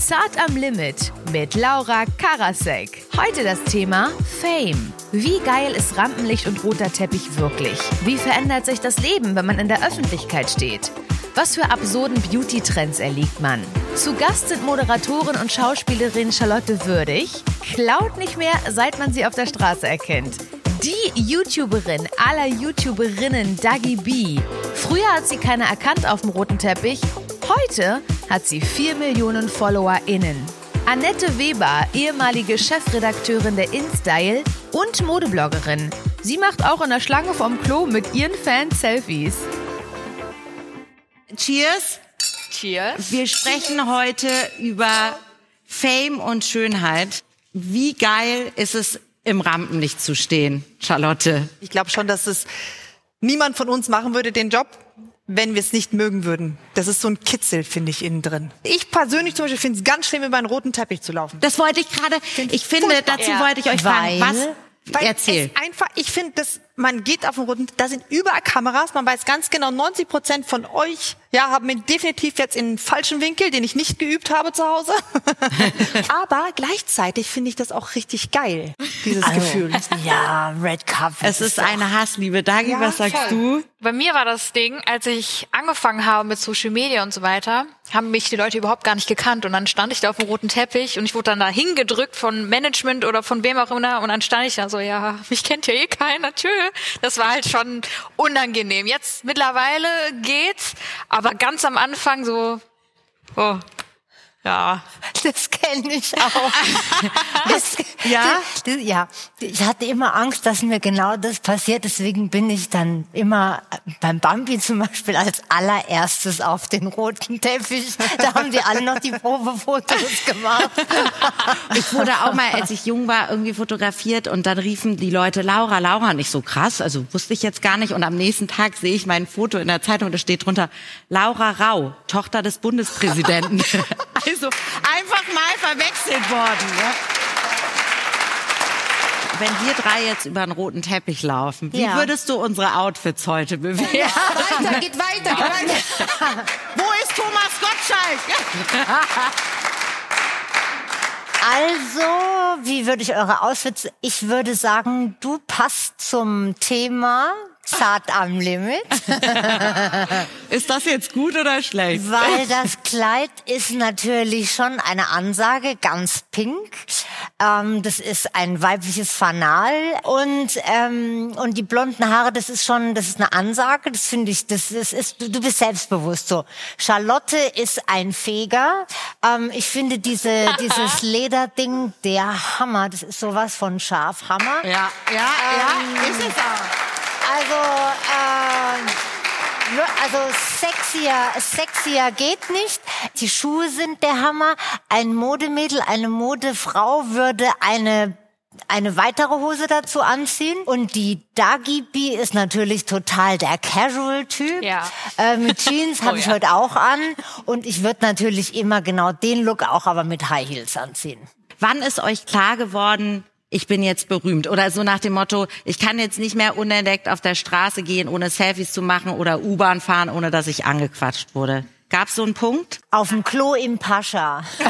Zart am Limit mit Laura Karasek. Heute das Thema Fame. Wie geil ist Rampenlicht und roter Teppich wirklich? Wie verändert sich das Leben, wenn man in der Öffentlichkeit steht? Was für absurden Beauty-Trends erliegt man? Zu Gast sind Moderatorin und Schauspielerin Charlotte Würdig. Klaut nicht mehr, seit man sie auf der Straße erkennt. Die YouTuberin aller YouTuberinnen Dagi B. Früher hat sie keiner erkannt auf dem roten Teppich. Heute hat sie 4 Millionen FollowerInnen. Annette Weber, ehemalige Chefredakteurin der InStyle und Modebloggerin. Sie macht auch in der Schlange vom Klo mit ihren Fans Selfies. Cheers. Cheers. Wir sprechen heute über Fame und Schönheit. Wie geil ist es, im Rampenlicht zu stehen, Charlotte? Ich glaube schon, dass es niemand von uns machen würde, den Job, wenn wir es nicht mögen würden. Das ist so ein Kitzel, finde ich, innen drin. Ich persönlich zum Beispiel finde es ganz schlimm, über einen roten Teppich zu laufen. Das wollte ich gerade, ich finde, furchtbar. dazu Ja. wollte ich euch fragen, was, Weil erzähl. Es einfach, ich finde, dass man geht auf den roten, da sind überall Kameras, man weiß ganz genau, 90 Prozent von euch, ja, haben mich definitiv jetzt in den falschen Winkel, den ich nicht geübt habe zu Hause. Aber gleichzeitig finde ich das auch richtig geil, dieses Gefühl. Ja, Red Carpet. Es ist eine Hassliebe. Dagi, Ja, was sagst voll. du? Bei mir war das Ding, als ich angefangen habe mit Social Media und so weiter, haben mich die Leute überhaupt gar nicht gekannt. Und dann stand ich da auf dem roten Teppich und ich wurde dann da hingedrückt von Management oder von wem auch immer. Und dann stand ich da so, ja, mich kennt ja eh keiner, tschö. Das war halt schon unangenehm. Jetzt mittlerweile geht's, aber ganz am Anfang so, oh, ja. Das kenne ich auch. Das, Ja? Das, ja, ich hatte immer Angst, dass mir genau das passiert. Deswegen bin ich dann immer beim Bambi zum Beispiel als allererstes auf den roten Teppich. Da haben die alle noch die Probefotos gemacht. Ich wurde auch mal, als ich jung war, irgendwie fotografiert und dann riefen die Leute Laura, Laura, nicht so krass, also wusste ich jetzt gar nicht. Und am nächsten Tag sehe ich mein Foto in der Zeitung, da steht drunter Laura Rau, Tochter des Bundespräsidenten. Also einfach mal verwechselt worden. Ja? Wenn wir drei jetzt über einen roten Teppich laufen, wie Ja. würdest du unsere Outfits heute bewerten? Weiter, geht weiter, geht weiter. Wo ist Thomas Gottschalk? Also, wie würde ich eure Outfits? Ich würde sagen, du passt zum Thema zart am Limit. Ist das jetzt gut oder schlecht? Weil das Kleid ist natürlich schon eine Ansage, ganz pink. Ähm, das ist ein weibliches Fanal und ähm, und die blonden Haare, das ist schon, das ist eine Ansage. Das finde ich, das ist, ist du, bist selbstbewusst so. Charlotte ist ein Feger. Ähm, ich finde diese dieses Lederding der Hammer. Das ist sowas von Schafhammer. Ja, ja, ja, ist es auch. Also, wir- also sexier, sexier geht nicht. Die Schuhe sind der Hammer. Ein Modemädel, eine Modefrau würde eine eine weitere Hose dazu anziehen und die Dagi B ist natürlich total der Casual-Typ. Ja. Äh, mit Jeans habe Oh ich ja. heute auch an und ich würde natürlich immer genau den Look auch aber mit High Heels anziehen. Wann ist euch klar geworden, ich bin jetzt berühmt? Oder so nach dem Motto, ich kann jetzt nicht mehr unentdeckt auf der Straße gehen, ohne Selfies zu machen oder U-Bahn fahren, ohne dass ich angequatscht wurde. Gab's so einen Punkt? Auf dem Klo im Pascha. da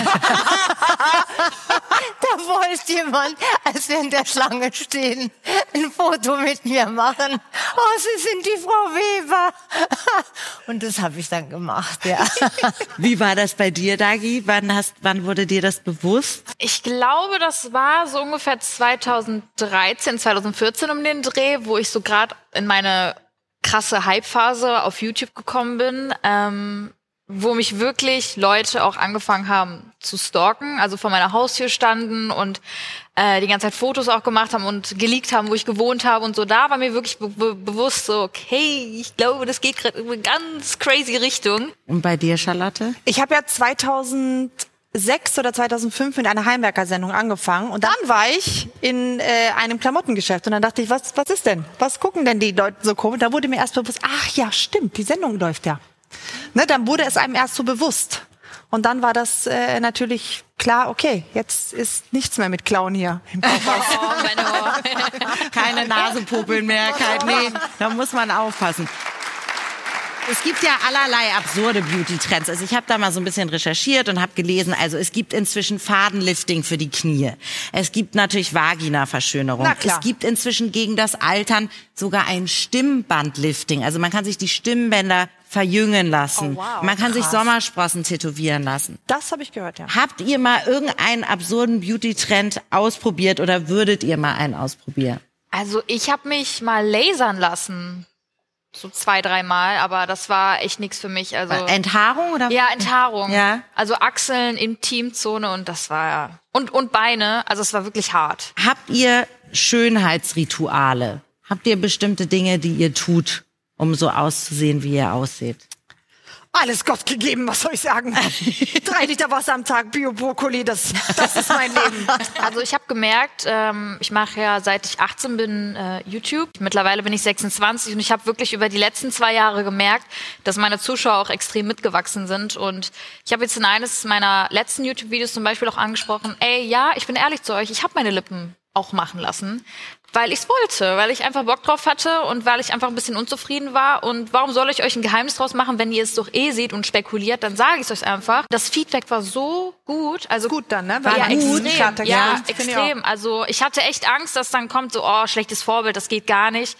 wollte jemand, als wir in der Schlange stehen, ein Foto mit mir machen. Oh, Sie sind die Frau Weber. Und das habe ich dann gemacht, ja. Wie war das bei dir, Dagi? Wann, hast, wann wurde dir das bewusst? Ich glaube, das war so ungefähr 2013, 2014 um den Dreh, wo ich so gerade in meine krasse Hype-Phase auf YouTube gekommen bin, ähm, wo mich wirklich Leute auch angefangen haben zu stalken, also vor meiner Haustür standen und äh, die ganze Zeit Fotos auch gemacht haben und geleakt haben, wo ich gewohnt habe und so. Da war mir wirklich be be bewusst so, okay, ich glaube, das geht gerade in eine ganz crazy Richtung. Und bei dir, Charlotte? Ich habe ja 2006 oder 2005 mit einer Heimwerker-Sendung angefangen und dann war ich in äh, einem Klamottengeschäft und dann dachte ich, was, was ist denn? Was gucken denn die Leute so komisch? Da wurde mir erst bewusst, ach ja, stimmt, die Sendung läuft ja. Ne, dann wurde es einem erst so bewusst. Und dann war das äh, natürlich klar, okay, jetzt ist nichts mehr mit Clown hier im. Oh. Keine Nasepopeln mehr, kein, nee, da muss man aufpassen. es gibt ja allerlei absurde Beauty-Trends. Also ich habe da mal so ein bisschen recherchiert und habe gelesen, also es gibt inzwischen Fadenlifting für die Knie. Es gibt natürlich Vagina-Verschönerung. Na klar. Es gibt inzwischen gegen das Altern sogar ein Stimmbandlifting. Also man kann sich die Stimmbänder verjüngen lassen. Oh, wow, man kann sich krass. Sommersprossen tätowieren lassen. Das habe ich gehört, ja. Habt ihr mal irgendeinen absurden Beauty-Trend ausprobiert oder würdet ihr mal einen ausprobieren? Also ich habe mich mal lasern lassen. So zwei, dreimal, aber das war echt nichts für mich. Also Enthaarung oder? ja, Enthaarung. Ja. Also Achseln, Intimzone und das war ja. Und, und Beine, also es war wirklich hart. Habt ihr Schönheitsrituale? Habt ihr bestimmte Dinge, die ihr tut, um so auszusehen, wie ihr aussieht? Alles Gott gegeben, was soll ich sagen? Drei Liter Wasser am Tag, Bio-Brokkoli, das, das ist mein Leben. Also ich habe gemerkt, ähm, ich mache ja seit ich 18 bin äh, YouTube. Mittlerweile bin ich 26 und ich habe wirklich über die letzten zwei Jahre gemerkt, dass meine Zuschauer auch extrem mitgewachsen sind. Und ich habe jetzt in eines meiner letzten YouTube-Videos zum Beispiel auch angesprochen, ey, ja, ich bin ehrlich zu euch, ich habe meine Lippen auch machen lassen, weil ich es wollte, weil ich einfach Bock drauf hatte und weil ich einfach ein bisschen unzufrieden war. Und warum soll ich euch ein Geheimnis draus machen, wenn ihr es doch eh seht und spekuliert, dann sage ich es euch einfach. Das Feedback war so gut, also Gut dann, ne? war ja gut. extrem. Ja, ich extrem. Also ich hatte echt Angst, dass dann kommt so, oh, schlechtes Vorbild, das geht gar nicht.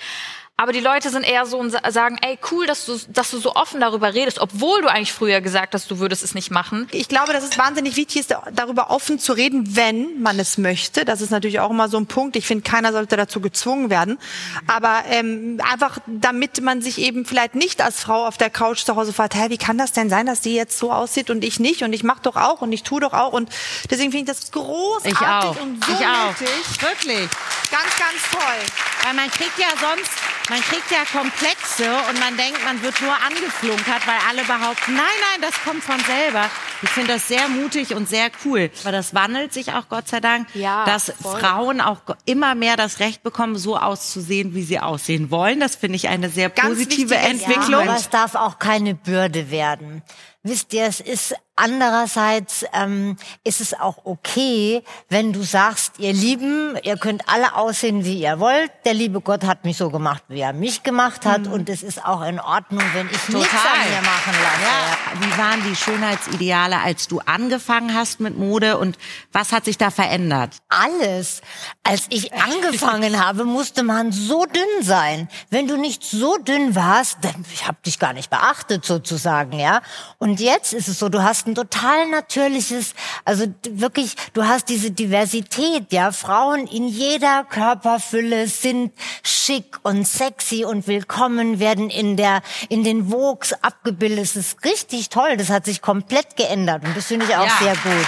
Aber die Leute sind eher so und sa- sagen, ey, cool, dass du, dass du so offen darüber redest, obwohl du eigentlich früher gesagt hast, du würdest es nicht machen. Ich glaube, dass es wahnsinnig wichtig ist, darüber offen zu reden, wenn man es möchte. Das ist natürlich auch immer so ein Punkt. Ich finde, keiner sollte dazu gezwungen werden. Aber ähm, einfach, damit man sich eben vielleicht nicht als Frau auf der Couch zu Hause fragt, hä, wie kann das denn sein, dass die jetzt so aussieht und ich nicht? Und ich mache doch auch und ich tue doch auch. Und deswegen finde ich das großartig Ich auch. und so ich auch. nötig. Wirklich. Ganz, ganz toll. Weil man kriegt ja sonst, man kriegt ja Komplexe und man denkt, man wird nur angeflunkert, weil alle behaupten, nein, nein, das kommt von selber. Ich finde das sehr mutig und sehr cool. Aber das wandelt sich auch Gott sei Dank, Ja, dass voll. Frauen auch immer mehr das Recht bekommen, so auszusehen, wie sie aussehen wollen. Das finde ich eine sehr Ganz positive Entwicklung. Ja, aber es darf auch keine Bürde werden. Wisst ihr, es ist andererseits ähm, ist es auch okay, wenn du sagst, ihr Lieben, ihr könnt alle aussehen, wie ihr wollt. Der liebe Gott hat mich so gemacht, wie er mich gemacht hat, und es ist auch in Ordnung, wenn ich nichts an mir machen lasse. Ja. Wie waren die Schönheitsideale, als du angefangen hast mit Mode und was hat sich da verändert? alles. Als ich angefangen habe, musste man so dünn sein. Wenn du nicht so dünn warst, dann ich habe dich gar nicht beachtet sozusagen, ja. Und jetzt ist es so, du hast ein total natürliches, also wirklich, du hast diese Diversität, ja. Frauen in jeder Körperfülle sind schick und sexy und willkommen, werden in der in den Vogues abgebildet. Das ist richtig toll. Das hat sich komplett geändert und das finde ich auch Ja. sehr gut.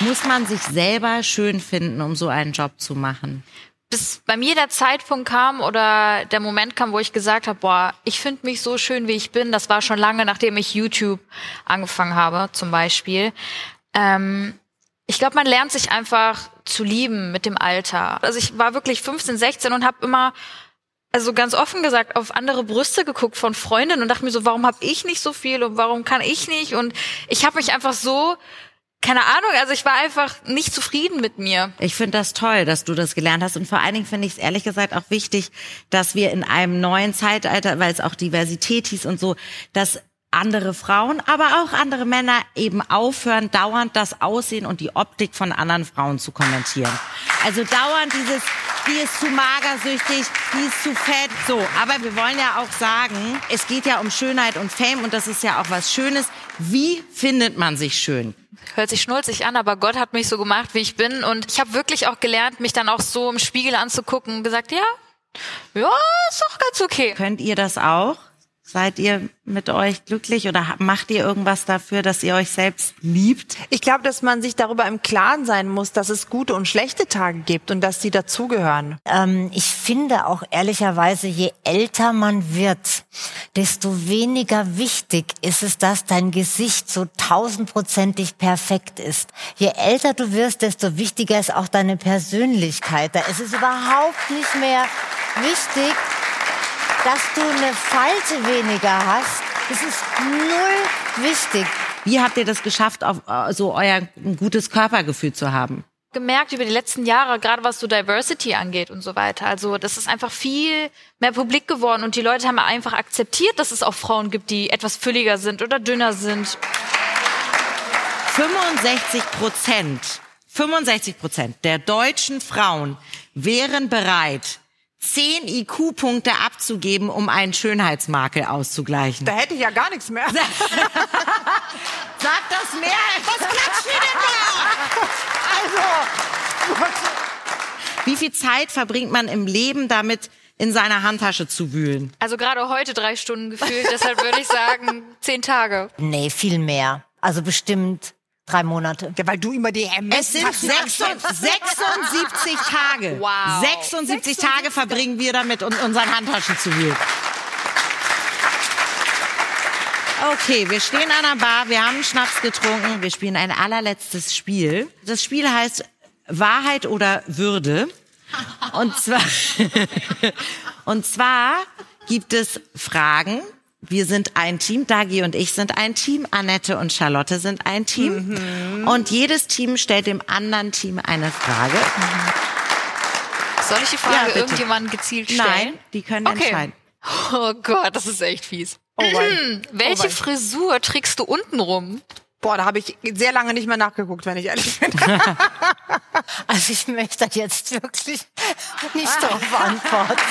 Muss man sich selber schön finden, um so einen Job zu machen? Bis bei mir der Zeitpunkt kam oder der Moment kam, wo ich gesagt habe, boah, ich finde mich so schön, wie ich bin. Das war schon lange, nachdem ich YouTube angefangen habe, zum Beispiel. Ähm, ich glaube, man lernt sich einfach zu lieben mit dem Alter. Also ich war wirklich 15, 16 und habe immer also ganz offen gesagt, auf andere Brüste geguckt von Freundinnen und dachte mir so, warum habe ich nicht so viel und warum kann ich nicht? Und ich habe mich einfach so, keine Ahnung, also ich war einfach nicht zufrieden mit mir. Ich finde das toll, dass du das gelernt hast. Und vor allen Dingen finde ich es ehrlich gesagt auch wichtig, dass wir in einem neuen Zeitalter, weil es auch Diversität hieß und so, dass andere Frauen, aber auch andere Männer eben aufhören, dauernd das Aussehen und die Optik von anderen Frauen zu kommentieren. Also dauernd dieses, die ist zu magersüchtig, die ist zu fett. So, aber wir wollen ja auch sagen, es geht ja um Schönheit und Fame und das ist ja auch was Schönes. Wie findet man sich schön? hört sich schnulzig an, aber Gott hat mich so gemacht, wie ich bin. Und ich habe wirklich auch gelernt, mich dann auch so im Spiegel anzugucken und gesagt, ja, ja, ist doch ganz okay. Könnt ihr das auch? Seid ihr mit euch glücklich oder macht ihr irgendwas dafür, dass ihr euch selbst liebt? Ich glaube, dass man sich darüber im Klaren sein muss, dass es gute und schlechte Tage gibt und dass die dazugehören. Ähm, ich finde auch ehrlicherweise, je älter man wird, desto weniger wichtig ist es, dass dein Gesicht so tausendprozentig perfekt ist. Je älter du wirst, desto wichtiger ist auch deine Persönlichkeit. Da ist es überhaupt nicht mehr wichtig, dass du eine Falte weniger hast. Das ist null wichtig. Wie habt ihr das geschafft, auf, äh, so euer ein gutes Körpergefühl zu haben? gemerkt über die letzten Jahre, gerade was so Diversity angeht und so weiter. Also das ist einfach viel mehr publik geworden und die Leute haben einfach akzeptiert, dass es auch Frauen gibt, die etwas fülliger sind oder dünner sind. 65 Prozent, 65 Prozent der deutschen Frauen wären bereit, 10 IQ-Punkte abzugeben, um einen Schönheitsmakel auszugleichen. Da hätte ich ja gar nichts mehr. Sag das mehr. Was klatscht ihr denn da? Also. Wie viel Zeit verbringt man im Leben damit, in seiner Handtasche zu wühlen? Also gerade heute drei Stunden gefühlt, deshalb würde ich sagen zehn Tage. Nee, viel mehr. Also bestimmt drei Monate. Ja, weil du immer die MS Es sind 76, 76 Tage. Wow. 76 Tage verbringen wir damit, um unseren Handtaschen zu wühlen. Okay, wir stehen an der Bar, wir haben Schnaps getrunken, wir spielen ein allerletztes Spiel. Das Spiel heißt Wahrheit oder Würde. Und zwar, und zwar gibt es Fragen. Wir sind ein Team, Dagi und ich sind ein Team, Annette und Charlotte sind ein Team. Und jedes Team stellt dem anderen Team eine Frage. Soll ich die Frage Ja, irgendjemandem gezielt stellen? Nein, die können Okay. entscheiden. Oh Gott, das ist echt fies. Oh wei. Welche wei. Frisur trägst du unten rum? Boah, da habe ich sehr lange nicht mehr nachgeguckt, wenn ich ehrlich bin. Also ich möchte jetzt wirklich nicht darauf antworten.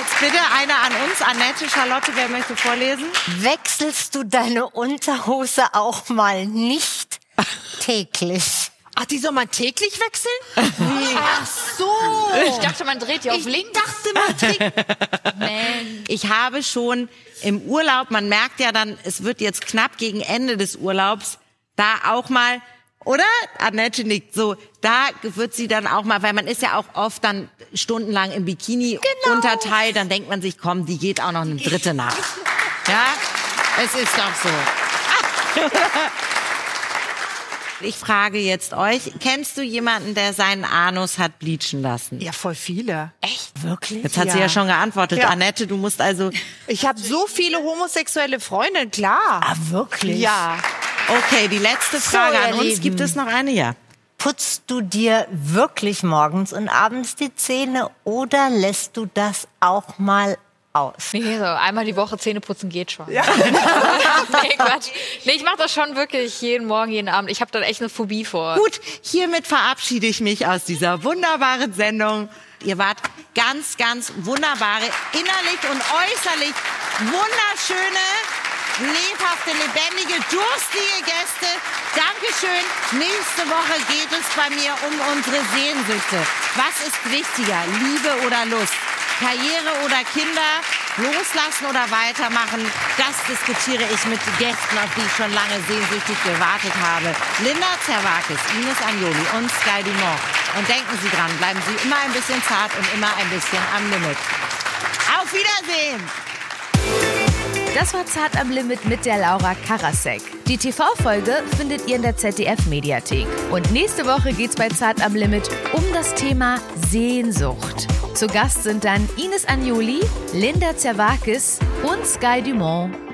Jetzt bitte eine an uns, Annette, Charlotte, wer möchte vorlesen? Wechselst du deine Unterhose auch mal nicht täglich? Ach, die soll man täglich wechseln? Ach so. Ich dachte, man dreht die auf links. dachte man täglich. Man. Ich habe schon im Urlaub, man merkt ja dann, es wird jetzt knapp gegen Ende des Urlaubs, da auch mal, oder? Annette nickt so, da wird sie dann auch mal, weil man ist ja auch oft dann stundenlang im Bikini unterteilt, dann denkt man sich, komm, die geht auch noch eine dritte Nacht. Ja? Es ist doch so. Ich frage jetzt euch, kennst du jemanden, der seinen Anus hat bleachen lassen? Ja, voll viele. Echt? Wirklich? Jetzt hat sie Ja. ja schon geantwortet. Ja. Annette, du musst also, Ich habe so viele homosexuelle Freunde, klar. Ah, wirklich? Ja. Okay, die letzte Frage ihr an uns. Lieben. Gibt es noch eine? Ja. Putzt du dir wirklich morgens und abends die Zähne oder lässt du das auch mal aus? Nee, so einmal die Woche Zähne putzen geht schon. Ja. nee, Quatsch. Nee, ich mache das schon wirklich jeden Morgen, jeden Abend. Ich habe da echt eine Phobie vor. Gut, hiermit verabschiede ich mich aus dieser wunderbaren Sendung. Ihr wart ganz, ganz wunderbare, innerlich und äußerlich wunderschöne, lebhafte, lebendige, durstige Gäste. Dankeschön. Nächste Woche geht es bei mir um unsere Sehnsüchte. Was ist wichtiger, Liebe oder Lust? Karriere oder Kinder? Loslassen oder weitermachen? Das diskutiere ich mit Gästen, auf die ich schon lange sehnsüchtig gewartet habe. Linda Zerwakis, Ines Agnoli und Sky Dumont. Und denken Sie dran, bleiben Sie immer ein bisschen zart und immer ein bisschen am Limit. Auf Wiedersehen! Das war Zart am Limit mit der Laura Karasek. Die TV-Folge findet ihr in der ZDF-Mediathek. Und nächste Woche geht's bei Zart am Limit um das Thema Sehnsucht. Zu Gast sind dann Ines Agnoli, Linda Zerwakis und Sky Dumont.